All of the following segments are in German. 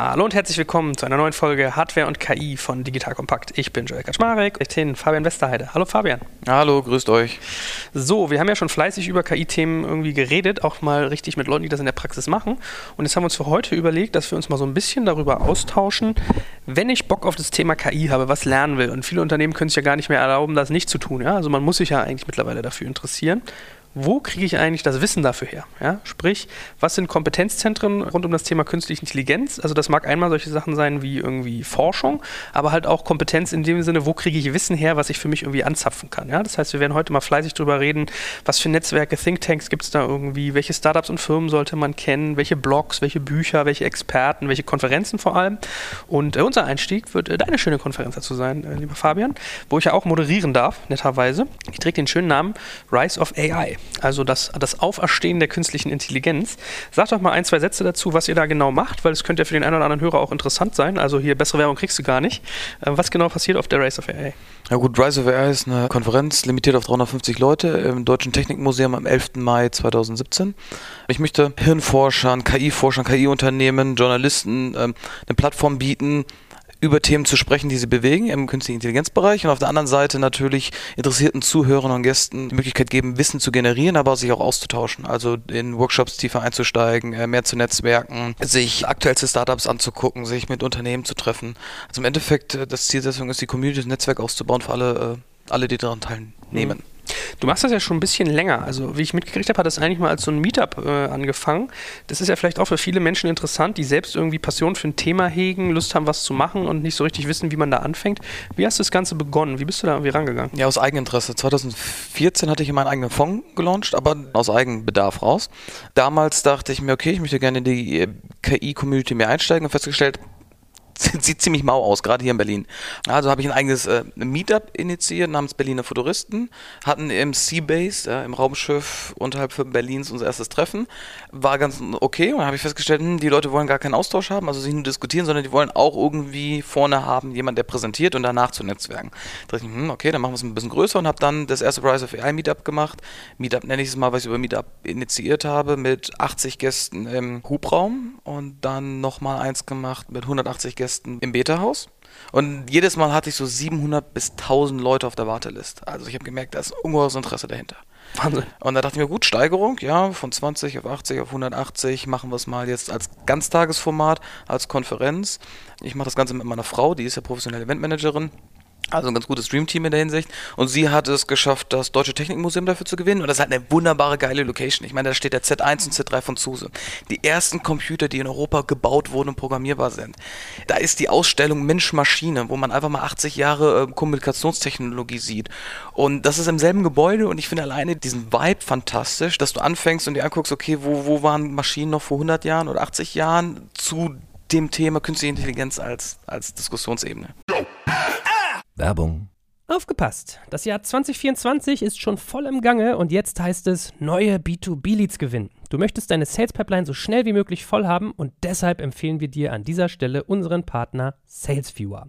Hallo und herzlich willkommen zu einer neuen Folge Hardware und KI von Digital Kompakt. Ich bin Joel Kaczmarek, ich bin Fabian Westerheide. Hallo Fabian. Hallo, grüßt euch. So, wir haben ja schon fleißig über KI-Themen irgendwie geredet, auch mal richtig mit Leuten, die das in der Praxis machen. Und jetzt haben wir uns für heute überlegt, dass wir uns mal so ein bisschen darüber austauschen, wenn ich Bock auf das Thema KI habe, was lernen will. Und viele Unternehmen können sich ja gar nicht mehr erlauben, das nicht zu tun. Ja? Also man muss sich ja eigentlich mittlerweile dafür interessieren wo kriege ich eigentlich das Wissen dafür her? Ja? Sprich, was sind Kompetenzzentren rund um das Thema künstliche Intelligenz? Also das mag einmal solche Sachen sein wie irgendwie Forschung, aber halt auch Kompetenz in dem Sinne, wo kriege ich Wissen her, was ich für mich irgendwie anzapfen kann. Ja? Das heißt, wir werden heute mal fleißig darüber reden, was für Netzwerke, Thinktanks gibt es da irgendwie, welche Startups und Firmen sollte man kennen, welche Blogs, welche Bücher, welche Experten, welche Konferenzen vor allem. Und äh, unser Einstieg wird äh, deine schöne Konferenz dazu sein, äh, lieber Fabian, wo ich ja auch moderieren darf, netterweise. Ich träge den schönen Namen Rise of AI also das, das Auferstehen der künstlichen Intelligenz. Sag doch mal ein, zwei Sätze dazu, was ihr da genau macht, weil es könnte ja für den einen oder anderen Hörer auch interessant sein. Also hier bessere Werbung kriegst du gar nicht. Äh, was genau passiert auf der Race of AI? Ja gut, Rise of AI ist eine Konferenz, limitiert auf 350 Leute im Deutschen Technikmuseum am 11. Mai 2017. Ich möchte Hirnforschern, KI-Forschern, KI-Unternehmen, Journalisten ähm, eine Plattform bieten, über Themen zu sprechen, die sie bewegen im künstlichen Intelligenzbereich und auf der anderen Seite natürlich interessierten Zuhörern und Gästen die Möglichkeit geben, Wissen zu generieren, aber sich auch auszutauschen. Also in Workshops tiefer einzusteigen, äh, mehr zu netzwerken, sich aktuellste Startups anzugucken, sich mit Unternehmen zu treffen. Also im Endeffekt, äh, das Zielsetzung ist, die Community, das Netzwerk auszubauen für alle, äh, alle die daran teilnehmen. Mhm. Du machst das ja schon ein bisschen länger. Also, wie ich mitgekriegt habe, hat das eigentlich mal als so ein Meetup äh, angefangen. Das ist ja vielleicht auch für viele Menschen interessant, die selbst irgendwie Passion für ein Thema hegen, Lust haben, was zu machen und nicht so richtig wissen, wie man da anfängt. Wie hast du das Ganze begonnen? Wie bist du da irgendwie rangegangen? Ja, aus Eigeninteresse. 2014 hatte ich meinen eigenen Fonds gelauncht, aber aus Eigenbedarf raus. Damals dachte ich mir, okay, ich möchte gerne in die äh, KI-Community mehr einsteigen und festgestellt, sieht ziemlich mau aus, gerade hier in Berlin. Also habe ich ein eigenes äh, Meetup initiiert namens Berliner Futuristen, hatten im Seabase, äh, im Raumschiff unterhalb von Berlins unser erstes Treffen. War ganz okay und dann habe ich festgestellt, hm, die Leute wollen gar keinen Austausch haben, also sich nur diskutieren, sondern die wollen auch irgendwie vorne haben, jemand, der präsentiert und danach zu Netzwerken. Da dachte ich, hm, okay, dann machen wir es ein bisschen größer und habe dann das erste Rise of AI Meetup gemacht. Meetup nenne ich es mal, weil ich über Meetup initiiert habe, mit 80 Gästen im Hubraum und dann nochmal eins gemacht mit 180 Gästen Gästen im Beta-Haus. Und jedes Mal hatte ich so 700 bis 1000 Leute auf der Warteliste. Also ich habe gemerkt, da ist ungeheures Interesse dahinter. Wahnsinn. Und da dachte ich mir, gut, Steigerung, ja, von 20 auf 80 auf 180, machen wir es mal jetzt als Ganztagesformat, als Konferenz. Ich mache das Ganze mit meiner Frau, die ist ja professionelle Eventmanagerin. Also ein ganz gutes Dreamteam in der Hinsicht. Und sie hat es geschafft, das Deutsche Technikmuseum dafür zu gewinnen. Und das halt eine wunderbare, geile Location. Ich meine, da steht der Z1 und Z3 von Zuse. Die ersten Computer, die in Europa gebaut wurden und programmierbar sind. Da ist die Ausstellung Mensch-Maschine, wo man einfach mal 80 Jahre äh, Kommunikationstechnologie sieht. Und das ist im selben Gebäude und ich finde alleine diesen Vibe fantastisch, dass du anfängst und dir anguckst, okay, wo, wo waren Maschinen noch vor 100 Jahren oder 80 Jahren zu dem Thema künstliche Intelligenz als, als Diskussionsebene. Werbung. Aufgepasst! Das Jahr 2024 ist schon voll im Gange und jetzt heißt es neue B2B-Leads gewinnen. Du möchtest deine Sales Pipeline so schnell wie möglich voll haben und deshalb empfehlen wir dir an dieser Stelle unseren Partner SalesViewer.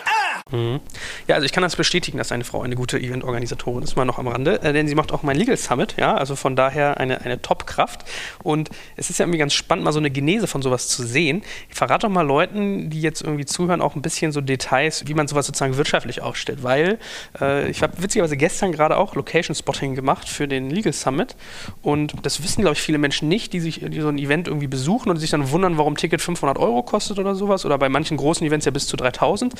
Mhm. Ja, also ich kann das bestätigen, dass eine Frau eine gute Event-Organisatorin ist, mal noch am Rande, äh, denn sie macht auch mein Legal Summit, ja, also von daher eine, eine Top-Kraft. Und es ist ja irgendwie ganz spannend, mal so eine Genese von sowas zu sehen. Ich verrate doch mal Leuten, die jetzt irgendwie zuhören, auch ein bisschen so Details, wie man sowas sozusagen wirtschaftlich aufstellt, weil äh, ich habe witzigerweise gestern gerade auch Location Spotting gemacht für den Legal Summit und das wissen, glaube ich, viele Menschen nicht, die sich die so ein Event irgendwie besuchen und sich dann wundern, warum Ticket 500 Euro kostet oder sowas oder bei manchen großen Events ja bis zu 3000.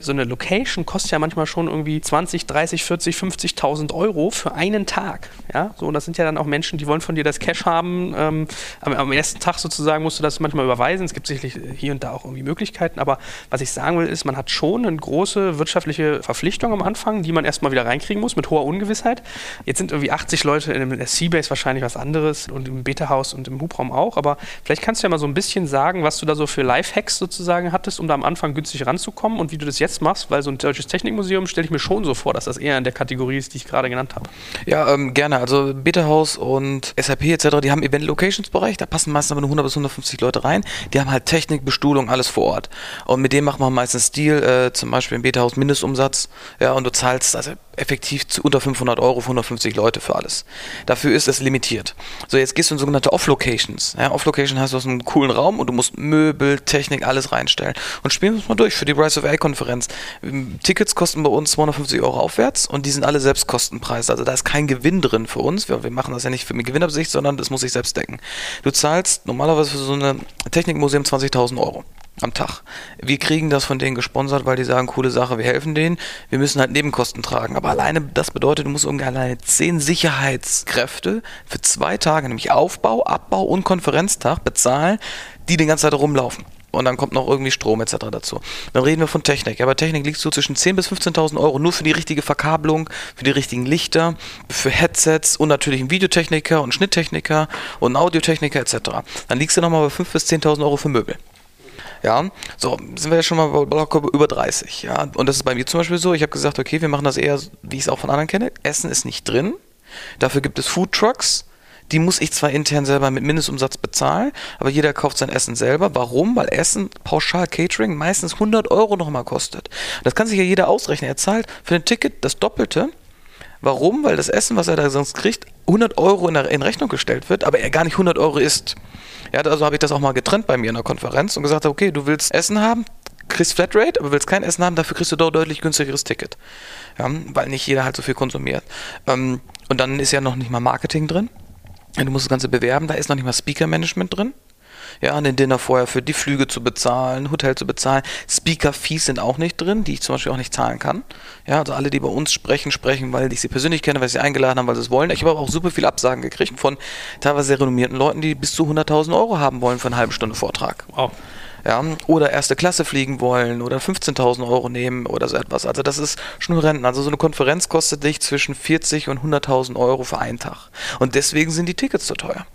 So eine Location kostet ja manchmal schon irgendwie 20, 30, 40, 50.000 Euro für einen Tag. Ja, so, und das sind ja dann auch Menschen, die wollen von dir das Cash haben. Ähm, am, am, ersten Tag sozusagen musst du das manchmal überweisen. Es gibt sicherlich hier und da auch irgendwie Möglichkeiten. Aber was ich sagen will, ist, man hat schon eine große wirtschaftliche Verpflichtung am Anfang, die man erstmal wieder reinkriegen muss mit hoher Ungewissheit. Jetzt sind irgendwie 80 Leute in der Seabase wahrscheinlich was anderes und im Beta-Haus und im Hubraum auch. Aber vielleicht kannst du ja mal so ein bisschen sagen, was du da so für Lifehacks sozusagen hattest, um da am Anfang günstig ranzukommen und wie du das jetzt machst, weil so ein deutsches Technikmuseum stelle ich mir schon so vor, dass das eher in der Kategorie ist, die ich gerade genannt habe. Ja, ähm, gerne. Also Beta-Haus und SAP etc., die haben Event-Locations-Bereich, da passen meistens aber nur 100 bis 150 Leute rein. Die haben halt Technik, Bestuhlung, alles vor Ort. Und mit dem machen wir meistens Deal, äh, zum Beispiel im Beta-Haus Mindestumsatz, ja, und du zahlst also effektiv zu unter 500 Euro für 150 Leute für alles. Dafür ist es limitiert. So, jetzt gehst du in sogenannte Off-Locations. Ja, Off-Location heißt, du hast einen coolen Raum und du musst Möbel, Technik, alles reinstellen. Und spielen wir es mal durch für die Rise of AI-Konferenz. Tickets kosten bei uns 250 Euro aufwärts und die sind alle Selbstkostenpreise. Also da ist kein Gewinn drin für uns. Wir, wir machen das ja nicht für eine Gewinnabsicht, sondern das muss sich selbst decken. Du zahlst normalerweise für so ein Technikmuseum 20.000 Euro am Tag. Wir kriegen das von denen gesponsert, weil die sagen, coole Sache, wir helfen denen. Wir müssen halt Nebenkosten tragen. Aber alleine, das bedeutet, du musst irgendwie alleine zehn Sicherheitskräfte für zwei Tage, nämlich Aufbau, Abbau und Konferenztag bezahlen, die die ganze Zeit rumlaufen. Und dann kommt noch irgendwie Strom etc. dazu. Dann reden wir von Technik. Ja, bei Technik liegst du zwischen 10.000 bis 15.000 Euro nur für die richtige Verkabelung, für die richtigen Lichter, für Headsets und natürlich einen Videotechniker und Schnitttechniker und Audiotechniker etc. Dann liegst du nochmal bei 5.000 bis 10.000 Euro für Möbel. Ja, so sind wir ja schon mal locker über 30. Ja, und das ist bei mir zum Beispiel so. Ich habe gesagt, okay, wir machen das eher, wie ich es auch von anderen kenne. Essen ist nicht drin. Dafür gibt es Food Trucks. Die muss ich zwar intern selber mit Mindestumsatz bezahlen, aber jeder kauft sein Essen selber. Warum? Weil Essen pauschal Catering meistens 100 Euro nochmal kostet. Das kann sich ja jeder ausrechnen. Er zahlt für ein Ticket das Doppelte. Warum? Weil das Essen, was er da sonst kriegt, 100 Euro in, in Rechnung gestellt wird, aber er gar nicht 100 Euro isst. Ja, also habe ich das auch mal getrennt bei mir in der Konferenz und gesagt, okay, du willst Essen haben, kriegst Flatrate, aber willst kein Essen haben, dafür kriegst du doch deutlich günstigeres Ticket. Ja, weil nicht jeder halt so viel konsumiert. Ähm, und dann ist ja noch nicht mal Marketing drin. Du musst das Ganze bewerben, da ist noch nicht mal Speaker-Management drin ja, den Dinner vorher für die Flüge zu bezahlen, Hotel zu bezahlen. Speaker-Fees sind auch nicht drin, die ich zum Beispiel auch nicht zahlen kann. Ja, also alle, die bei uns sprechen, sprechen, weil ich sie persönlich kenne, weil sie eingeladen haben, weil sie es wollen. Ich habe aber auch super viele Absagen gekriegt von teilweise sehr renommierten Leuten, die bis zu 100.000 Euro haben wollen für eine halbe Stunde Vortrag. Wow. Ja, oder erste Klasse fliegen wollen oder 15.000 Euro nehmen oder so etwas. Also das ist schon Renten. Also so eine Konferenz kostet dich zwischen 40 und 100.000 Euro für einen Tag. Und deswegen sind die Tickets so teuer.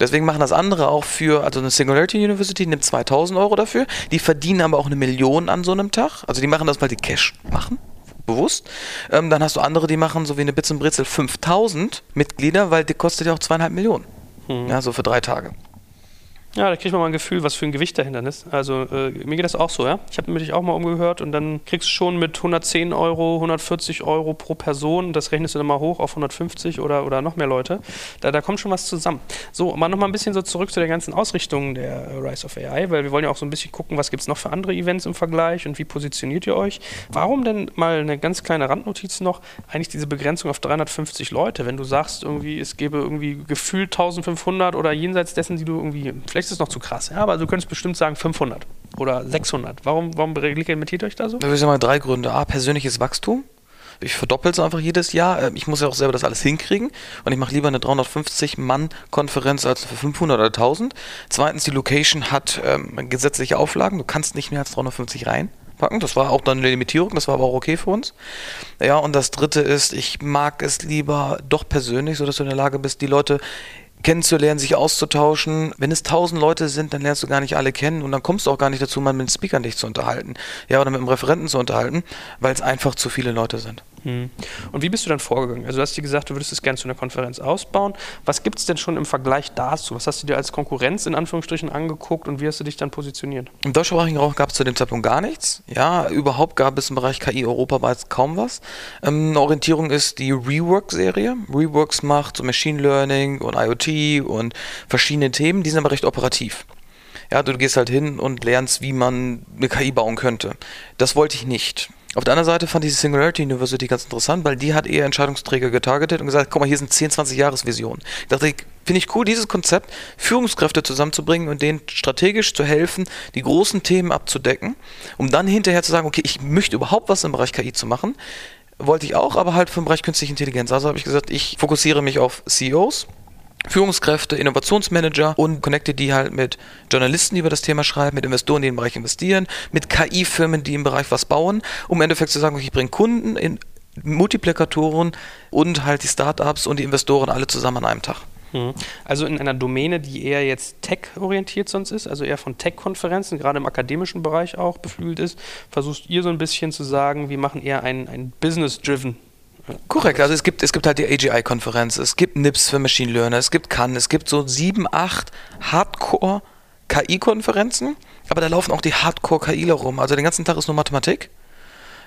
Deswegen machen das andere auch für, also eine Singularity University nimmt 2000 Euro dafür. Die verdienen aber auch eine Million an so einem Tag. Also die machen das, weil die Cash machen. Bewusst. Ähm, dann hast du andere, die machen so wie eine Bits und Brezel 5000 Mitglieder, weil die kostet ja auch zweieinhalb Millionen. Hm. Ja, so für drei Tage. Ja, da kriegt man mal ein Gefühl, was für ein Gewicht dahinter ist. Also äh, mir geht das auch so, ja. Ich habe mich auch mal umgehört und dann kriegst du schon mit 110 Euro, 140 Euro pro Person, das rechnest du dann mal hoch auf 150 oder, oder noch mehr Leute. Da, da kommt schon was zusammen. So, aber nochmal ein bisschen so zurück zu der ganzen Ausrichtung der Rise of AI, weil wir wollen ja auch so ein bisschen gucken, was gibt es noch für andere Events im Vergleich und wie positioniert ihr euch. Warum denn mal eine ganz kleine Randnotiz noch, eigentlich diese Begrenzung auf 350 Leute, wenn du sagst, irgendwie, es gäbe irgendwie gefühlt 1500 oder jenseits dessen, die du irgendwie vielleicht ist es noch zu krass, ja, aber du könntest bestimmt sagen 500 oder 600. Warum, warum reglementiert euch da so? Da würde ich sagen, drei Gründe. A, persönliches Wachstum. Ich verdoppel es einfach jedes Jahr. Ähm, ich muss ja auch selber das alles hinkriegen. Und ich mache lieber eine 350-Mann-Konferenz als für 500 oder 1000. Zweitens, die Location hat ähm, gesetzliche Auflagen. Du kannst nicht mehr als 350 reinpacken. Das war auch dann eine Limitierung, das war aber auch okay für uns. Ja, und das dritte ist, ich mag es lieber doch persönlich, sodass du in der Lage bist, die Leute kennenzulernen, sich auszutauschen. Wenn es tausend Leute sind, dann lernst du gar nicht alle kennen und dann kommst du auch gar nicht dazu, mal mit den Speakern dich zu unterhalten. Ja, oder mit dem Referenten zu unterhalten, weil es einfach zu viele Leute sind. Hm. Und wie bist du dann vorgegangen? Also du hast dir gesagt, du würdest es gerne zu einer Konferenz ausbauen. Was gibt es denn schon im Vergleich dazu? Was hast du dir als Konkurrenz in Anführungsstrichen angeguckt und wie hast du dich dann positioniert? Im deutschsprachigen Raum gab es zu dem Zeitpunkt gar nichts. Ja, überhaupt gab es im Bereich KI europaweit kaum was. Ähm, eine Orientierung ist die Rework-Serie. Reworks macht so Machine Learning und IoT und verschiedene Themen, die sind aber recht operativ. Ja, du gehst halt hin und lernst, wie man eine KI bauen könnte. Das wollte ich nicht. Auf der anderen Seite fand ich die Singularity University ganz interessant, weil die hat eher Entscheidungsträger getargetet und gesagt, guck mal, hier sind 10, 20 Jahresvisionen. Ich dachte, finde ich cool, dieses Konzept, Führungskräfte zusammenzubringen und denen strategisch zu helfen, die großen Themen abzudecken, um dann hinterher zu sagen, okay, ich möchte überhaupt was im Bereich KI zu machen. Wollte ich auch, aber halt für den Bereich künstliche Intelligenz. Also habe ich gesagt, ich fokussiere mich auf CEOs, Führungskräfte, Innovationsmanager und connecte die halt mit Journalisten, die über das Thema schreiben, mit Investoren, die im Bereich investieren, mit KI-Firmen, die im Bereich was bauen, um im Endeffekt zu sagen, ich bringe Kunden in Multiplikatoren und halt die Startups und die Investoren alle zusammen an einem Tag. Mhm. Also in einer Domäne, die eher jetzt tech-orientiert sonst ist, also eher von Tech-Konferenzen, gerade im akademischen Bereich auch beflügelt ist, versuchst ihr so ein bisschen zu sagen, wir machen eher ein, ein Business-driven Korrekt, also es gibt, es gibt halt die AGI-Konferenz, es gibt NIPS für Machine Learner, es gibt Cannes, es gibt so sieben, acht Hardcore-KI-Konferenzen, aber da laufen auch die Hardcore-KIler rum. Also den ganzen Tag ist nur Mathematik.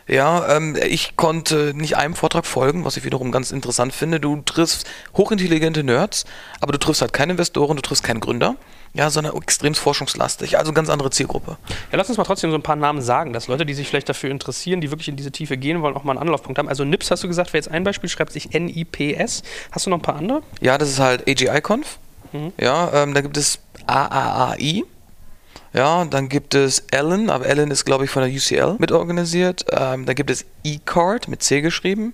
Ja, ähm, ich konnte nicht einem Vortrag folgen, was ich wiederum ganz interessant finde. Du triffst hochintelligente Nerds, aber du triffst halt keine Investoren, du triffst keinen Gründer. Ja, sondern extrem forschungslastig, also ganz andere Zielgruppe. Ja, lass uns mal trotzdem so ein paar Namen sagen, dass Leute, die sich vielleicht dafür interessieren, die wirklich in diese Tiefe gehen wollen, auch mal einen Anlaufpunkt haben. Also NIPS hast du gesagt, wäre jetzt ein Beispiel, schreibt sich N-I-P-S. Hast du noch ein paar andere? Ja, das ist halt AGI-Conf. Mhm. Ja, ähm, da gibt es AAAI. Ja, dann gibt es Ellen, aber Ellen ist, glaube ich, von der UCL mitorganisiert. Ähm, dann gibt es E-Card mit C geschrieben.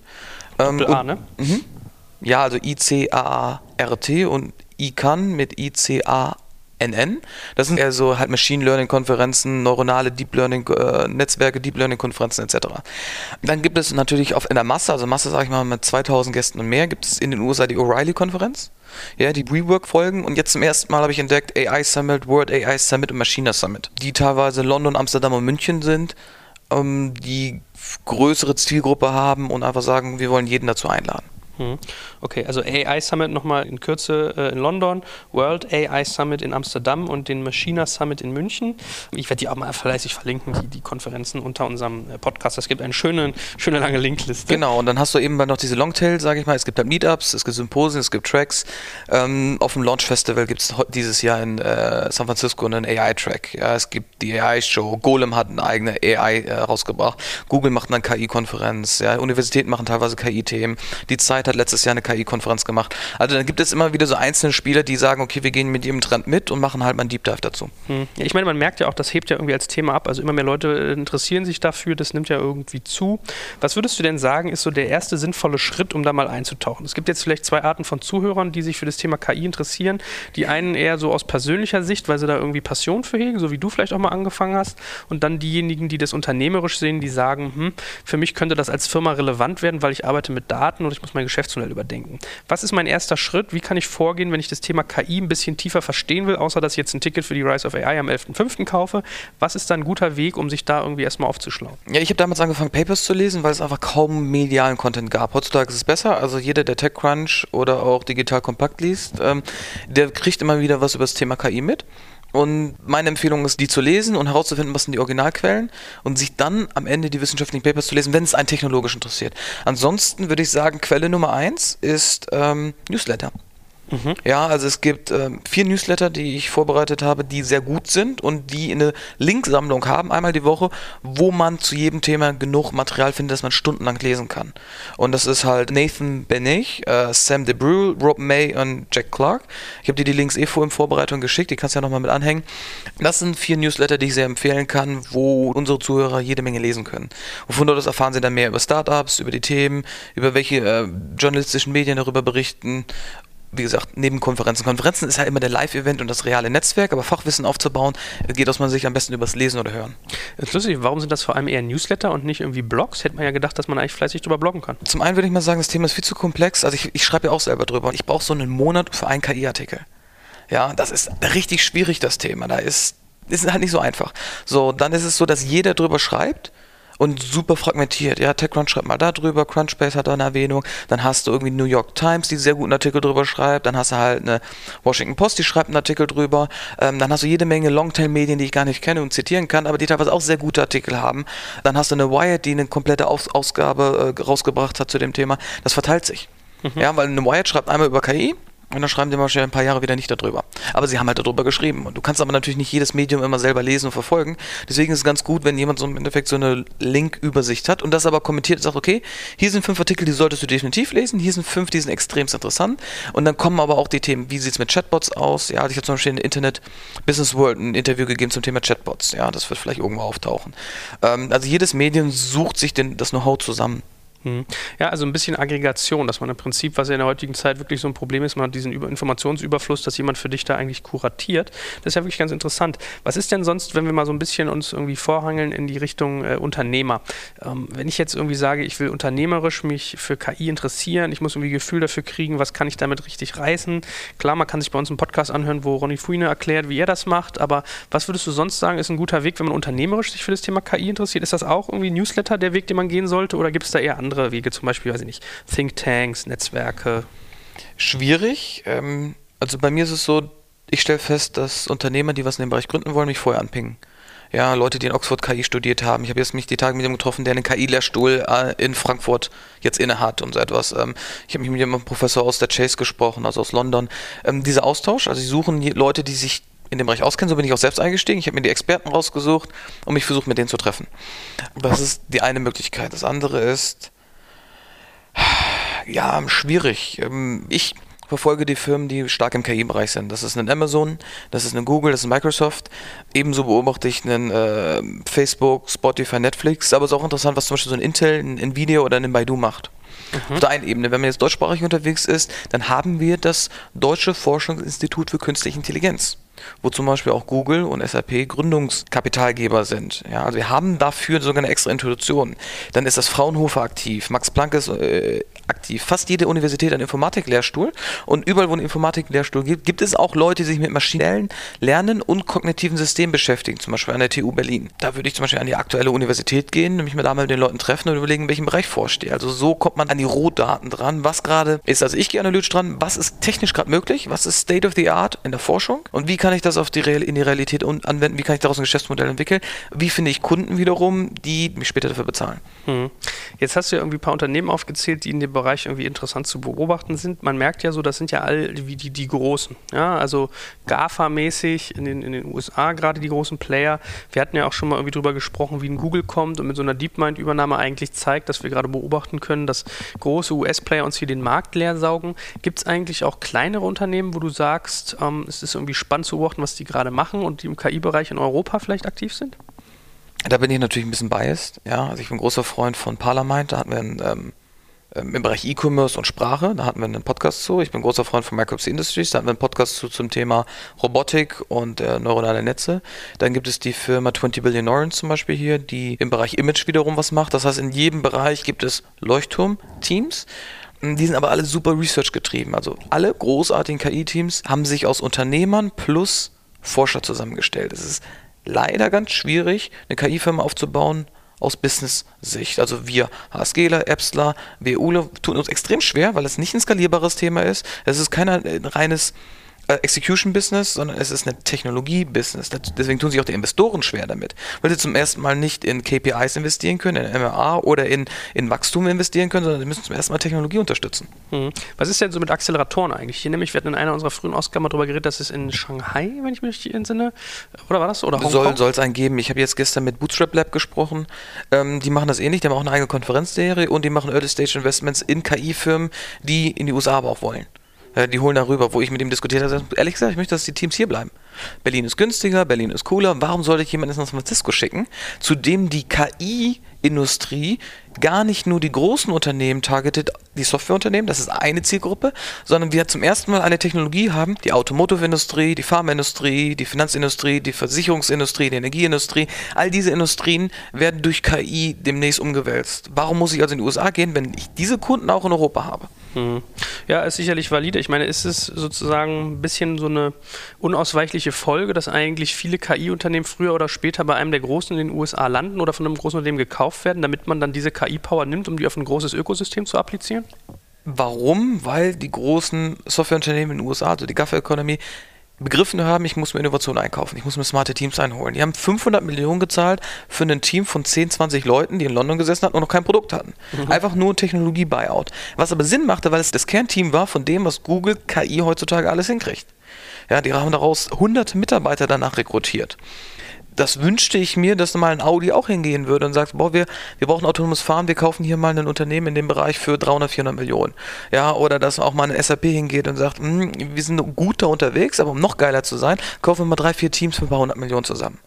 Ähm, A, ne? Mh. Ja, also I-C-A-A-R-T und ICAN mit I-C-A-A. NN. Das sind eher so halt Machine Learning Konferenzen, neuronale Deep Learning äh, Netzwerke, Deep Learning Konferenzen etc. Dann gibt es natürlich auf in der Masse, also Masse sage ich mal mit 2000 Gästen und mehr, gibt es in den USA die O'Reilly Konferenz. Ja, die Rework Folgen und jetzt zum ersten Mal habe ich entdeckt AI Summit, World AI Summit und Machina Summit, die teilweise London, Amsterdam und München sind, ähm, die größere Zielgruppe haben und einfach sagen, wir wollen jeden dazu einladen. Hm. Okay, also AI Summit nochmal in Kürze äh, in London, World AI Summit in Amsterdam und den Machina Summit in München. Ich werde die auch mal fleißig verlinken, die, die Konferenzen unter unserem äh, Podcast. Es gibt eine schöne, schöne lange Linkliste. Genau, und dann hast du eben noch diese Longtail, sage ich mal. Es gibt halt Meetups, es gibt Symposien, es gibt Tracks. Ähm, auf dem Launch Festival gibt es dieses Jahr in äh, San Francisco einen AI-Track. Ja, es gibt die AI-Show. Golem hat eine eigene AI äh, rausgebracht. Google macht eine KI-Konferenz. Ja, Universitäten machen teilweise KI-Themen. Die Zeit hat letztes Jahr eine KI-Konferenz gemacht. Also dann gibt es immer wieder so einzelne Spieler, die sagen, okay, wir gehen mit ihrem Trend mit und machen halt mal einen Deep Dive dazu. Hm. Ja, ich meine, man merkt ja auch, das hebt ja irgendwie als Thema ab. Also immer mehr Leute interessieren sich dafür, das nimmt ja irgendwie zu. Was würdest du denn sagen, ist so der erste sinnvolle Schritt, um da mal einzutauchen? Es gibt jetzt vielleicht zwei Arten von Zuhörern, die sich für das Thema KI interessieren. Die einen eher so aus persönlicher Sicht, weil sie da irgendwie Passion für hegen, so wie du vielleicht auch mal angefangen hast. Und dann diejenigen, die das unternehmerisch sehen, die sagen, hm, für mich könnte das als Firma relevant werden, weil ich arbeite mit Daten und ich muss mein Geschäftsmodell überdenken. Was ist mein erster Schritt? Wie kann ich vorgehen, wenn ich das Thema KI ein bisschen tiefer verstehen will, außer dass ich jetzt ein Ticket für die Rise of AI am 11.05. kaufe? Was ist da ein guter Weg, um sich da irgendwie erstmal aufzuschlauen? Ja, ich habe damals angefangen, Papers zu lesen, weil es einfach kaum medialen Content gab. Heutzutage ist es besser. Also jeder, der TechCrunch oder auch Digital Kompakt liest, ähm, der kriegt immer wieder was über das Thema KI mit. Und meine Empfehlung ist, die zu lesen und herauszufinden, was sind die Originalquellen und sich dann am Ende die wissenschaftlichen Papers zu lesen, wenn es einen technologisch interessiert. Ansonsten würde ich sagen, Quelle Nummer eins ist ähm, Newsletter. Mhm. Ja, also es gibt ähm, vier Newsletter, die ich vorbereitet habe, die sehr gut sind und die eine Linksammlung haben, einmal die Woche, wo man zu jedem Thema genug Material findet, das man stundenlang lesen kann. Und das ist halt Nathan Benich, äh, Sam DeBrule, Rob May und Jack Clark. Ich habe dir die Links eh vor in Vorbereitung geschickt, die kannst du ja nochmal mit anhängen. Das sind vier Newsletter, die ich sehr empfehlen kann, wo unsere Zuhörer jede Menge lesen können. Und von dort erfahren sie dann mehr über Startups, über die Themen, über welche äh, journalistischen Medien darüber berichten wie gesagt, neben Konferenzen. Konferenzen ist ja immer der Live-Event und das reale Netzwerk, aber Fachwissen aufzubauen, geht aus meiner Sicht am besten übers Lesen oder Hören. Das ist lustig, warum sind das vor allem eher Newsletter und nicht irgendwie Blogs? Hätte man ja gedacht, dass man eigentlich fleißig drüber bloggen kann. Zum einen würde ich mal sagen, das Thema ist viel zu komplex. Also ich, ich schreibe ja auch selber drüber. Ich brauche so einen Monat für einen KI-Artikel. Ja, das ist richtig schwierig, das Thema. Da ist, ist halt nicht so einfach. So, dann ist es so, dass jeder drüber schreibt und super fragmentiert. Ja, TechCrunch schreibt mal da drüber, Crunchbase hat da eine Erwähnung, dann hast du irgendwie New York Times, die sehr guten Artikel drüber schreibt, dann hast du halt eine Washington Post, die schreibt einen Artikel drüber, ähm, dann hast du jede Menge Longtail-Medien, die ich gar nicht kenne und zitieren kann, aber die teilweise auch sehr gute Artikel haben. Dann hast du eine Wired, die eine komplette Aus Ausgabe äh, rausgebracht hat zu dem Thema. Das verteilt sich. Mhm. Ja, weil eine Wired schreibt einmal über KI, Und dann schreiben die mal ein paar Jahre wieder nicht darüber. Aber sie haben halt darüber geschrieben. Und du kannst aber natürlich nicht jedes Medium immer selber lesen und verfolgen. Deswegen ist es ganz gut, wenn jemand so im Endeffekt so eine Link-Übersicht hat und das aber kommentiert und sagt, okay, hier sind fünf Artikel, die solltest du definitiv lesen, hier sind fünf, die sind extremst interessant. Und dann kommen aber auch die Themen, wie sieht es mit Chatbots aus? Ja, ich habe zum Beispiel in Internet Business World ein Interview gegeben zum Thema Chatbots. Ja, das wird vielleicht irgendwo auftauchen. Ähm, also jedes Medium sucht sich den, das Know-how zusammen. Hm. Ja, also ein bisschen Aggregation, dass man im Prinzip, was ja in der heutigen Zeit wirklich so ein Problem ist, man hat diesen Informationsüberfluss, dass jemand für dich da eigentlich kuratiert. Das ist ja wirklich ganz interessant. Was ist denn sonst, wenn wir mal so ein bisschen uns irgendwie vorhangeln in die Richtung äh, Unternehmer? Ähm, wenn ich jetzt irgendwie sage, ich will unternehmerisch mich für KI interessieren, ich muss irgendwie Gefühl dafür kriegen, was kann ich damit richtig reißen? Klar, man kann sich bei uns einen Podcast anhören, wo Ronny Fuine erklärt, wie er das macht, aber was würdest du sonst sagen, ist ein guter Weg, wenn man unternehmerisch sich für das Thema KI interessiert? Ist das auch irgendwie Newsletter der Weg, den man gehen sollte oder gibt es da eher andere andere Wege, zum Beispiel, weiß ich nicht, Thinktanks, Netzwerke? Schwierig. Ähm, also bei mir ist es so, ich stelle fest, dass Unternehmer, die was in dem Bereich gründen wollen, mich vorher anpingen. Ja, Leute, die in Oxford KI studiert haben. Ich habe jetzt mich die Tage mit dem getroffen, der einen KI-Lehrstuhl äh, in Frankfurt jetzt innehat und so etwas. Ähm, ich habe mich mit einem Professor aus der Chase gesprochen, also aus London. Ähm, dieser Austausch, also sie suchen Leute, die sich in dem Bereich auskennen, so bin ich auch selbst eingestiegen. Ich habe mir die Experten rausgesucht und mich versucht, mit denen zu treffen. Das ist die eine Möglichkeit. Das andere ist, ja, schwierig. Ähm, ich verfolge die Firmen, die stark im KI-Bereich sind. Das ist ein Amazon, das ist ein Google, das ist ein Microsoft. Ebenso beobachte ich einen äh, Facebook, Spotify, Netflix. Aber es ist auch interessant, was zum Beispiel so ein Intel, ein Nvidia oder ein Baidu macht. Mhm. Auf der einen Ebene, wenn man jetzt deutschsprachig unterwegs ist, dann haben wir das Deutsche Forschungsinstitut für Künstliche Intelligenz wo zum Beispiel auch Google und SAP Gründungskapitalgeber sind. Ja, also wir haben dafür sogar eine extra Institution. Dann ist das Fraunhofer aktiv, Max Planck ist äh, aktiv, fast jede Universität hat einen Informatiklehrstuhl und überall, wo ein Informatiklehrstuhl gibt, gibt es auch Leute, die sich mit maschinellen Lernen und kognitiven Systemen beschäftigen, zum Beispiel an der TU Berlin. Da würde ich zum Beispiel an die aktuelle Universität gehen, nämlich mal da mal mit den Leuten treffen und überlegen, in welchem Bereich vorstehe. Also so kommt man an die Rohdaten dran, was gerade ist. Also ich gehe analytisch dran, was ist technisch gerade möglich, was ist State of the Art in der Forschung und wie kann ich das auf die Real in die Realität anwenden, wie kann ich daraus ein Geschäftsmodell entwickeln, wie finde ich Kunden wiederum, die mich später dafür bezahlen. Hm. Jetzt hast du ja irgendwie ein paar Unternehmen aufgezählt, die in dem Bereich irgendwie interessant zu beobachten sind. Man merkt ja so, das sind ja all wie die, die Großen. Ja, also GAFA-mäßig in den, in den USA gerade die großen Player. Wir hatten ja auch schon mal irgendwie drüber gesprochen, wie ein Google kommt und mit so einer DeepMind-Übernahme eigentlich zeigt, dass wir gerade beobachten können, dass große US-Player uns hier den Markt leer saugen. Gibt es eigentlich auch kleinere Unternehmen, wo du sagst, ähm, es ist irgendwie spannend zu beobachten, was die gerade machen und die im KI-Bereich in Europa vielleicht aktiv sind? Da bin ich natürlich ein bisschen biased. Ja, also ich bin großer Freund von Parlamind. Da hatten wir einen ähm, im Bereich E-Commerce und Sprache, da hatten wir einen Podcast zu. Ich bin großer Freund von Microsoft Industries, da hatten wir einen Podcast zu zum Thema Robotik und äh, neuronale Netze. Dann gibt es die Firma 20 Billion Neurons zum Beispiel hier, die im Bereich Image wiederum was macht. Das heißt, in jedem Bereich gibt es Leuchtturm-Teams. Die sind aber alle super Research getrieben. Also alle großartigen KI-Teams haben sich aus Unternehmern plus Forscher zusammengestellt. Es ist leider ganz schwierig, eine KI-Firma aufzubauen, aus Business-Sicht. Also wir HSGler, Epsler, WUler tun uns extrem schwer, weil es nicht ein skalierbares Thema ist. Es ist kein reines Execution-Business, sondern es ist eine Technologie-Business. Deswegen tun sich auch die Investoren schwer damit, weil sie zum ersten Mal nicht in KPIs investieren können, in MRA oder in, in Wachstum investieren können, sondern sie müssen zum ersten Mal Technologie unterstützen. Mhm. Was ist denn so mit Acceleratoren eigentlich? Hier nämlich, wir hatten in einer unserer frühen Ausgaben darüber geredet, dass es in Shanghai, wenn ich mich nicht entsinne, oder war das? Oder Hongkong? Soll es einen geben. Ich habe jetzt gestern mit Bootstrap Lab gesprochen. Ähm, die machen das ähnlich, die haben auch eine eigene Konferenzserie und die machen Early Stage Investments in KI-Firmen, die in die USA aber auch wollen. Äh, die holen darüber, wo ich mit ihm diskutiert habe. Ehrlich gesagt, ich möchte, dass die Teams hier bleiben. Berlin ist günstiger, Berlin ist cooler. Warum sollte ich jemanden nach San Francisco schicken, zu dem die KI-Industrie gar nicht nur die großen Unternehmen targetet, die Softwareunternehmen, das ist eine Zielgruppe, sondern wir zum ersten Mal eine Technologie haben, die Automotive-Industrie, die Pharmaindustrie, die Finanzindustrie, die Versicherungsindustrie, die Energieindustrie, all diese Industrien werden durch KI demnächst umgewälzt. Warum muss ich also in die USA gehen, wenn ich diese Kunden auch in Europa habe? Hm. Ja, ist sicherlich valide. Ich meine, ist es sozusagen ein bisschen so eine unausweichliche Folge, dass eigentlich viele KI-Unternehmen früher oder später bei einem der Großen in den USA landen oder von einem großen Unternehmen gekauft werden, damit man dann diese KI-Power nimmt, um die auf ein großes Ökosystem zu applizieren? Warum? Weil die großen Softwareunternehmen in den USA, also die Gaffer Economy, begriffen haben, ich muss mir Innovation einkaufen, ich muss mir smarte Teams einholen. Die haben 500 Millionen gezahlt für ein Team von 10, 20 Leuten, die in London gesessen hatten und noch kein Produkt hatten. Mhm. Einfach nur Technologie-Buyout. Was aber Sinn machte, weil es das Kernteam war von dem, was Google KI heutzutage alles hinkriegt. Ja, die haben daraus hunderte Mitarbeiter danach rekrutiert das wünschte ich mir, dass mal ein Audi auch hingehen würde und sagt, boah, wir, wir brauchen autonomes Fahren, wir kaufen hier mal ein Unternehmen in dem Bereich für 300, 400 Millionen. Ja, oder dass auch mal eine SAP hingeht und sagt, hm, wir sind gut da unterwegs, aber um noch geiler zu sein, kaufen wir mal drei, vier Teams für ein paar hundert Millionen zusammen.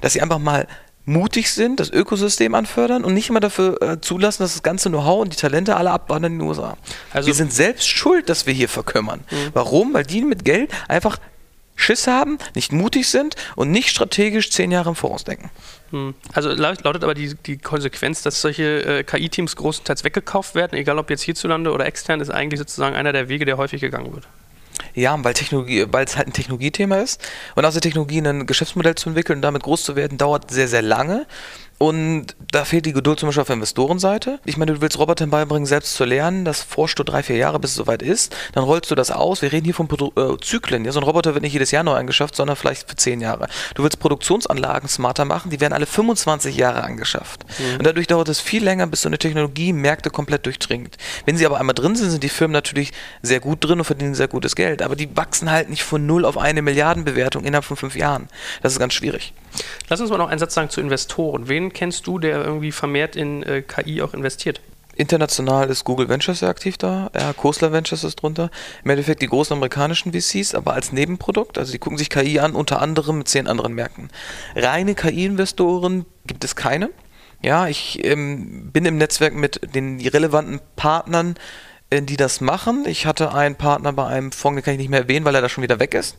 Dass sie einfach mal mutig sind, das Ökosystem anfördern und nicht immer dafür äh, zulassen, dass das ganze Know-how und die Talente alle abwandern in die USA. Also wir sind selbst schuld, dass wir hier verkümmern. Mhm. Warum? Weil die mit Geld einfach Schiss haben, nicht mutig sind und nicht strategisch zehn Jahre im Voraus denken. Hm. Also lautet aber die, die Konsequenz, dass solche äh, KI-Teams großenteils weggekauft werden, egal ob jetzt hierzulande oder extern, ist eigentlich sozusagen einer der Wege, der häufig gegangen wird. Ja, weil Technologie, weil es halt ein Technologiethema ist und aus der Technologie ein Geschäftsmodell zu entwickeln und damit groß zu werden, dauert sehr, sehr lange. Und da fehlt die Geduld zum Beispiel auf der Investorenseite. Ich meine, du willst Robotern beibringen, selbst zu lernen. Das forscht du drei, vier Jahre, bis es soweit ist. Dann rollst du das aus. Wir reden hier von Produ äh, Zyklen. Ja, so ein Roboter wird nicht jedes Jahr neu angeschafft, sondern vielleicht für zehn Jahre. Du willst Produktionsanlagen smarter machen, die werden alle 25 Jahre angeschafft. Mhm. Und dadurch dauert es viel länger, bis so eine Technologie Märkte komplett durchdringt. Wenn sie aber einmal drin sind, sind die Firmen natürlich sehr gut drin und verdienen sehr gutes Geld. Aber die wachsen halt nicht von null auf eine Milliardenbewertung innerhalb von fünf Jahren. Das ist ganz schwierig. Lass uns mal noch einen Satz sagen zu Investoren. Wen kennst du, der irgendwie vermehrt in äh, KI auch investiert? International ist Google Ventures sehr aktiv da, ja, Kosler Ventures ist drunter. Im Endeffekt die großen amerikanischen VCs, aber als Nebenprodukt. Also die gucken sich KI an, unter anderem mit zehn anderen Märkten. Reine KI-Investoren gibt es keine. Ja, ich ähm, bin im Netzwerk mit den relevanten Partnern, äh, die das machen. Ich hatte einen Partner bei einem Fonds, den kann ich nicht mehr erwähnen, weil er da schon wieder weg ist.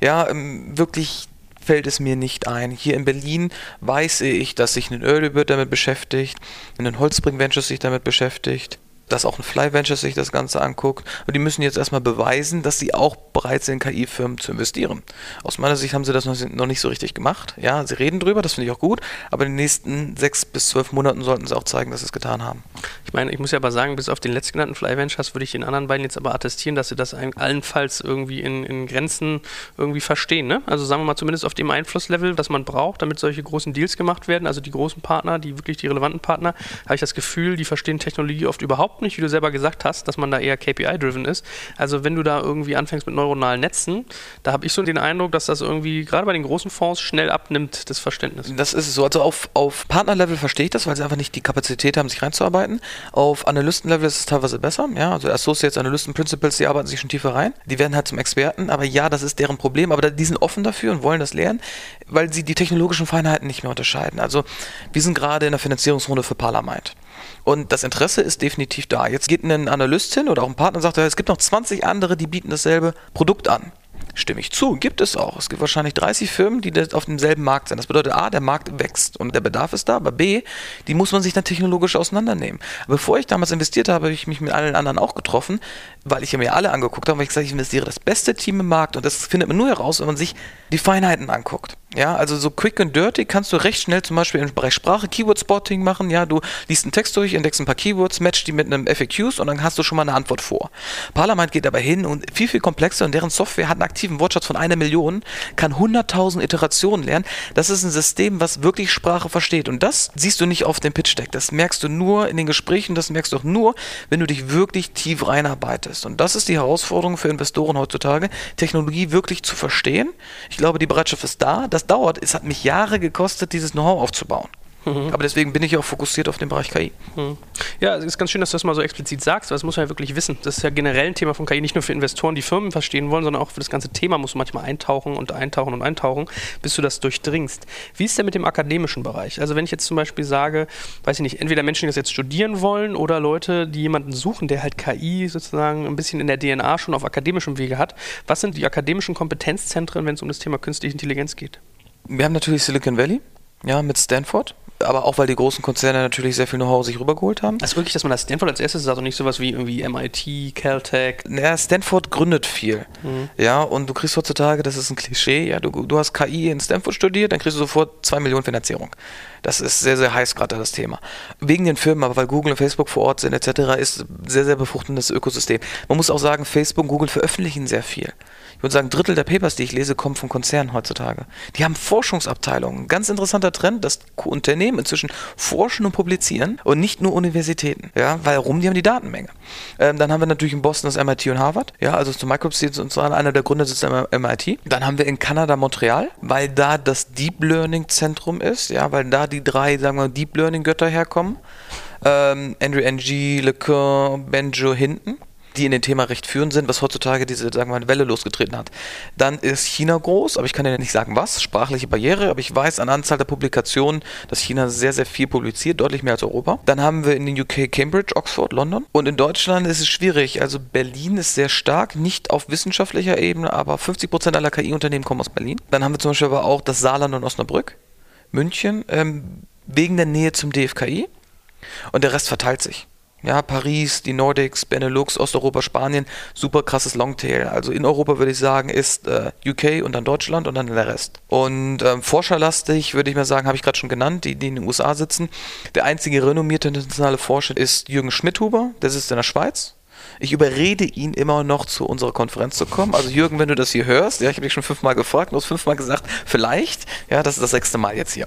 Ja, ähm, wirklich fällt es mir nicht ein. Hier in Berlin weiß ich, dass sich ein Earlybird damit beschäftigt, ein Holzbring Ventures sich damit beschäftigt dass auch ein Fly Ventures sich das Ganze anguckt. Und die müssen jetzt erstmal beweisen, dass sie auch bereit sind, KI-Firmen zu investieren. Aus meiner Sicht haben sie das noch nicht so richtig gemacht. Ja, sie reden drüber, das finde ich auch gut, aber in den nächsten sechs bis zwölf Monaten sollten sie auch zeigen, dass sie es getan haben. Ich meine, ich muss ja aber sagen, bis auf den letztgenannten Fly Ventures würde ich den anderen beiden jetzt aber attestieren, dass sie das allenfalls irgendwie in, in Grenzen irgendwie verstehen. Ne? Also sagen wir mal zumindest auf dem Einflusslevel, was man braucht, damit solche großen Deals gemacht werden, also die großen Partner, die wirklich die relevanten Partner, habe ich das Gefühl, die verstehen Technologie oft überhaupt nicht, wie du selber gesagt hast, dass man da eher KPI-driven ist. Also wenn du da irgendwie anfängst mit neuronalen Netzen, da habe ich so den Eindruck, dass das irgendwie gerade bei den großen Fonds schnell abnimmt, das Verständnis. Das ist so. Also auf, auf Partnerlevel verstehe ich das, weil sie einfach nicht die Kapazität haben, sich reinzuarbeiten. Auf Analystenlevel ist es teilweise besser. Ja, also Associates, Analysten, Principals, die arbeiten sich schon tiefer rein. Die werden halt zum Experten. Aber ja, das ist deren Problem. Aber die sind offen dafür und wollen das lernen, weil sie die technologischen Feinheiten nicht mehr unterscheiden. Also wir sind gerade in der Finanzierungsrunde für Parlament. Und das Interesse ist definitiv da. Jetzt geht ein Analyst hin oder auch ein Partner und sagt, es gibt noch 20 andere, die bieten dasselbe Produkt an. Stimme ich zu, gibt es auch. Es gibt wahrscheinlich 30 Firmen, die auf demselben Markt sind. Das bedeutet A, der Markt wächst und der Bedarf ist da, aber B, die muss man sich dann technologisch auseinandernehmen. bevor ich damals investiert habe, habe ich mich mit allen anderen auch getroffen, weil ich mir alle angeguckt habe, weil ich gesagt ich investiere das beste Team im Markt und das findet man nur heraus, wenn man sich die Feinheiten anguckt. Ja, also so quick and dirty kannst du recht schnell zum Beispiel im Bereich Sprache Keyword Spotting machen. Ja, du liest einen Text durch, entdeckst ein paar Keywords, matchst die mit einem FAQs und dann hast du schon mal eine Antwort vor. Parlament geht aber hin und viel, viel komplexer und deren Software hat einen aktiven Wortschatz von einer Million, kann 100.000 Iterationen lernen. Das ist ein System, was wirklich Sprache versteht und das siehst du nicht auf dem Pitch Deck. Das merkst du nur in den Gesprächen, das merkst du auch nur, wenn du dich wirklich tief reinarbeitest. Und das ist die Herausforderung für Investoren heutzutage, Technologie wirklich zu verstehen. Ich glaube, die Bereitschaft ist da, das dauert. Es hat mich Jahre gekostet, dieses Know-how aufzubauen. Mhm. Aber deswegen bin ich auch fokussiert auf den Bereich KI. Mhm. Ja, es ist ganz schön, dass du das mal so explizit sagst, weil das muss man ja wirklich wissen. Das ist ja generell ein Thema von KI, nicht nur für Investoren, die Firmen verstehen wollen, sondern auch für das ganze Thema musst du manchmal eintauchen und eintauchen und eintauchen, bis du das durchdringst. Wie ist denn mit dem akademischen Bereich? Also wenn ich jetzt zum Beispiel sage, weiß ich nicht, entweder Menschen, die das jetzt studieren wollen oder Leute, die jemanden suchen, der halt KI sozusagen ein bisschen in der DNA schon auf akademischem Wege hat. Was sind die akademischen Kompetenzzentren, wenn es um das Thema künstliche Intelligenz geht? Wir haben natürlich Silicon Valley, ja, mit Stanford. Aber auch weil die großen Konzerne natürlich sehr viel Know-how sich rübergeholt haben. Also wirklich, dass man das Stanford als erstes sagt und nicht sowas wie irgendwie MIT, Caltech. Naja, Stanford gründet viel. Mhm. Ja, und du kriegst heutzutage, das ist ein Klischee, ja, du, du hast KI in Stanford studiert, dann kriegst du sofort zwei Millionen Finanzierung. Das ist sehr, sehr heiß gerade das Thema. Wegen den Firmen, aber weil Google und Facebook vor Ort sind etc., ist sehr, sehr befruchtendes Ökosystem. Man muss auch sagen, Facebook und Google veröffentlichen sehr viel. Ich würde sagen, ein Drittel der Papers, die ich lese, kommen von Konzernen heutzutage. Die haben Forschungsabteilungen. Ganz interessanter Trend, dass Unternehmen inzwischen forschen und publizieren und nicht nur Universitäten. Ja, weil warum? Die haben die Datenmenge. Ähm, dann haben wir natürlich in Boston das MIT und Harvard. Ja, also zu Microsoft und so einer der Gründer sitzt am MIT. Dann haben wir in Kanada Montreal, weil da das Deep Learning Zentrum ist. Ja, weil da die drei, sagen wir, Deep Learning Götter herkommen. Ähm, Andrew Ng, Lecoeur, Benjo hinten die in dem Thema recht führend sind, was heutzutage diese, sagen wir mal, Welle losgetreten hat. Dann ist China groß, aber ich kann ja nicht sagen was, sprachliche Barriere, aber ich weiß an Anzahl der Publikationen, dass China sehr, sehr viel publiziert, deutlich mehr als Europa. Dann haben wir in den UK Cambridge, Oxford, London. Und in Deutschland ist es schwierig. Also Berlin ist sehr stark, nicht auf wissenschaftlicher Ebene, aber 50% aller KI-Unternehmen kommen aus Berlin. Dann haben wir zum Beispiel aber auch das Saarland und Osnabrück, München, ähm, wegen der Nähe zum DFKI. Und der Rest verteilt sich. Ja, Paris, die Nordics, Benelux, Osteuropa, Spanien, super krasses Longtail. Also in Europa würde ich sagen, ist äh, UK und dann Deutschland und dann der Rest. Und ähm, forscherlastig würde ich mal sagen, habe ich gerade schon genannt, die, die in den USA sitzen. Der einzige renommierte internationale Forscher ist Jürgen Schmidhuber, der sitzt in der Schweiz. Ich überrede ihn immer noch zu unserer Konferenz zu kommen. Also Jürgen, wenn du das hier hörst, ja, ich habe dich schon fünfmal gefragt, du hast fünfmal gesagt, vielleicht. Ja, das ist das sechste Mal jetzt hier.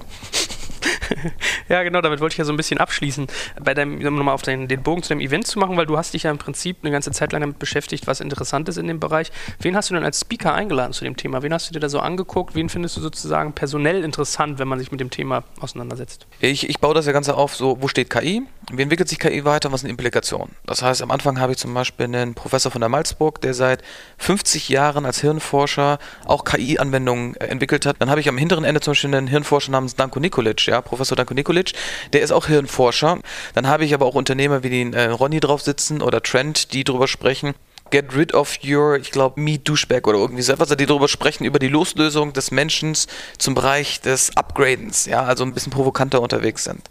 ja, genau, damit wollte ich ja so ein bisschen abschließen, bei deinem, um nochmal auf den, den Bogen zu dem Event zu machen, weil du hast dich ja im Prinzip eine ganze Zeit lang damit beschäftigt, was interessant ist in dem Bereich. Wen hast du denn als Speaker eingeladen zu dem Thema? Wen hast du dir da so angeguckt? Wen findest du sozusagen personell interessant, wenn man sich mit dem Thema auseinandersetzt? Ich, ich baue das ja Ganze auf, so, wo steht KI? Wie entwickelt sich KI weiter? Was sind Implikationen? Das heißt, am Anfang habe ich zum Beispiel einen Professor von der Malzburg, der seit 50 Jahren als Hirnforscher auch KI-Anwendungen äh, entwickelt hat. Dann habe ich am hinteren Ende zum Beispiel einen Hirnforscher namens Danko Nikolic, ja, Professor Danko Nikolic, der ist auch Hirnforscher. Dann habe ich aber auch Unternehmer wie den äh, Ronny drauf sitzen oder Trent, die darüber sprechen, Get rid of your, ich glaube, me douchebag oder irgendwie so etwas, die darüber sprechen, über die Loslösung des Menschen zum Bereich des Upgradens, ja, also ein bisschen provokanter unterwegs sind.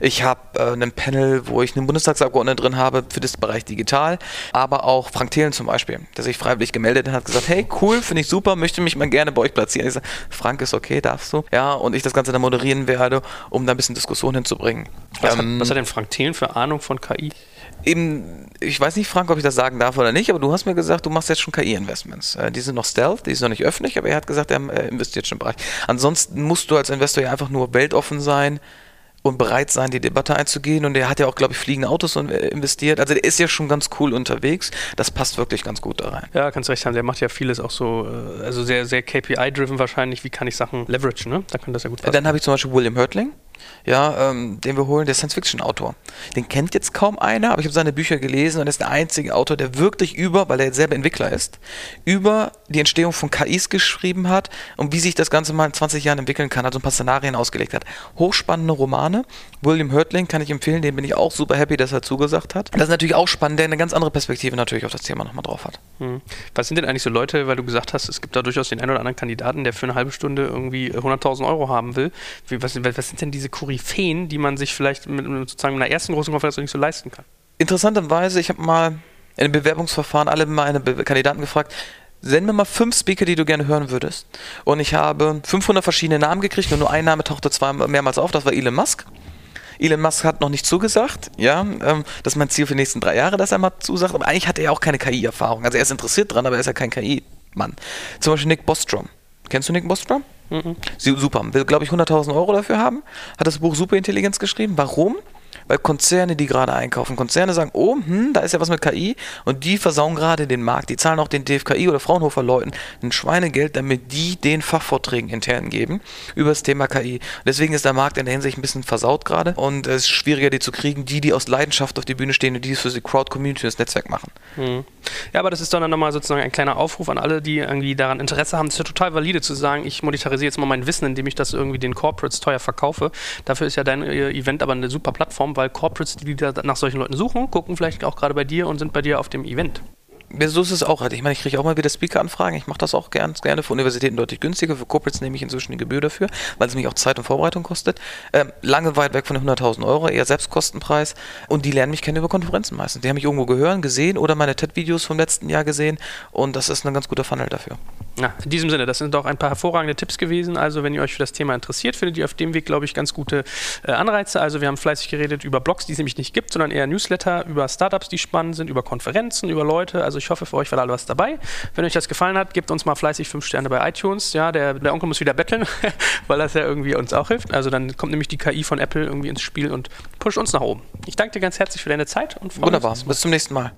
Ich habe äh, einen Panel, wo ich einen Bundestagsabgeordneten drin habe für das Bereich digital, aber auch Frank Thelen zum Beispiel, der sich freiwillig gemeldet hat, gesagt, hey, cool, finde ich super, möchte mich mal gerne bei euch platzieren. Ich sage, Frank ist okay, darfst du? Ja, und ich das Ganze dann moderieren werde, um da ein bisschen Diskussion hinzubringen. Was, ähm, hat, was hat denn Frank Thelen für Ahnung von KI? Eben, ich weiß nicht, Frank, ob ich das sagen darf oder nicht, aber du hast mir gesagt, du machst jetzt schon KI-Investments. Äh, die sind noch Stealth, die sind noch nicht öffentlich, aber er hat gesagt, er äh, investiert schon im Bereich. Ansonsten musst du als Investor ja einfach nur weltoffen sein und bereit sein, die Debatte einzugehen. Und er hat ja auch, glaube ich, fliegende Autos äh, investiert. Also der ist ja schon ganz cool unterwegs. Das passt wirklich ganz gut da rein. Ja, kannst recht haben. Der macht ja vieles auch so, also sehr, sehr KPI-driven wahrscheinlich. Wie kann ich Sachen leveragen, ne? Da kann das ja gut passen. Dann habe ich zum Beispiel William Hurtling ja, ähm, den wir holen, der Science-Fiction-Autor. Den kennt jetzt kaum einer, aber ich habe seine Bücher gelesen und er ist der einzige Autor, der wirklich über, weil er jetzt selber Entwickler ist, über die Entstehung von KIs geschrieben hat und wie sich das Ganze mal in 20 Jahren entwickeln kann, also ein paar Szenarien ausgelegt hat. Hochspannende Romane. William Hurtling kann ich empfehlen, den bin ich auch super happy, dass er zugesagt hat. Das ist natürlich auch spannend, der eine ganz andere Perspektive natürlich auf das Thema nochmal drauf hat. Hm. Was sind denn eigentlich so Leute, weil du gesagt hast, es gibt da durchaus den einen oder anderen Kandidaten, der für eine halbe Stunde irgendwie 100.000 Euro haben will. Wie, was, was sind denn diese Koryphäen, die man sich vielleicht mit, mit sozusagen einer ersten großen Konferenz nicht so leisten kann? Interessanterweise, ich habe mal in einem Bewerbungsverfahren alle meine Be Kandidaten gefragt, send mir mal fünf Speaker, die du gerne hören würdest. Und ich habe 500 verschiedene Namen gekriegt und nur ein Name tauchte zweimal mehrmals auf, das war Elon Musk. Elon Musk hat noch nicht zugesagt, ja, ähm, das ist mein Ziel für die nächsten drei Jahre, dass er mal zusagt, aber eigentlich hat er ja auch keine KI-Erfahrung. Also er ist interessiert dran, aber er ist ja kein KI-Mann. Zum Beispiel Nick Bostrom. Kennst du Nick Bostrom? Mhm. Super. Will, glaube ich, 100.000 Euro dafür haben. Hat das Buch Superintelligenz geschrieben. Warum? Weil Konzerne, die gerade einkaufen, Konzerne sagen, oh, hm, da ist ja was mit KI und die versauen gerade den Markt. Die zahlen auch den DFKI oder Fraunhofer Leuten ein Schweinegeld, damit die den Fachvorträgen intern geben über das Thema KI. Deswegen ist der Markt in der Hinsicht ein bisschen versaut gerade und es ist schwieriger, die zu kriegen, die, die aus Leidenschaft auf die Bühne stehen und die es für die Crowd-Community das Netzwerk machen. Mhm. Ja, aber das ist dann nochmal sozusagen ein kleiner Aufruf an alle, die irgendwie daran Interesse haben. Es ist ja total valide zu sagen, ich monetarisiere jetzt mal mein Wissen, indem ich das irgendwie den Corporates teuer verkaufe. Dafür ist ja dein äh, Event aber eine super Plattform, weil Corporates, die da nach solchen Leuten suchen, gucken vielleicht auch gerade bei dir und sind bei dir auf dem Event. So ist es auch halt. Ich meine, ich kriege auch mal wieder Speaker-Anfragen. Ich mache das auch gern, gerne für Universitäten deutlich günstiger. Für Corporates nehme ich inzwischen die Gebühr dafür, weil es mich auch Zeit und Vorbereitung kostet. Ähm, lange weit weg von den 100.000 Euro, eher Selbstkostenpreis. Und die lernen mich kennen über Konferenzen meistens. Die haben mich irgendwo gehört, gesehen oder meine TED-Videos vom letzten Jahr gesehen. Und das ist ein ganz guter Funnel dafür. Ja, in diesem Sinne, das sind doch ein paar hervorragende Tipps gewesen. Also, wenn ihr euch für das Thema interessiert, findet ihr auf dem Weg, glaube ich, ganz gute äh, Anreize. Also, wir haben fleißig geredet über Blogs, die es nämlich nicht gibt, sondern eher Newsletter, über Startups, die spannend sind, über Konferenzen, über Leute. Also, ich hoffe, für euch war da was dabei. Wenn euch das gefallen hat, gebt uns mal fleißig fünf Sterne bei iTunes. Ja, der, der Onkel muss wieder betteln, weil das ja irgendwie uns auch hilft. Also, dann kommt nämlich die KI von Apple irgendwie ins Spiel und pusht uns nach oben. Ich danke dir ganz herzlich für deine Zeit und freue mich. Wunderbar. Bis zum nächsten Mal.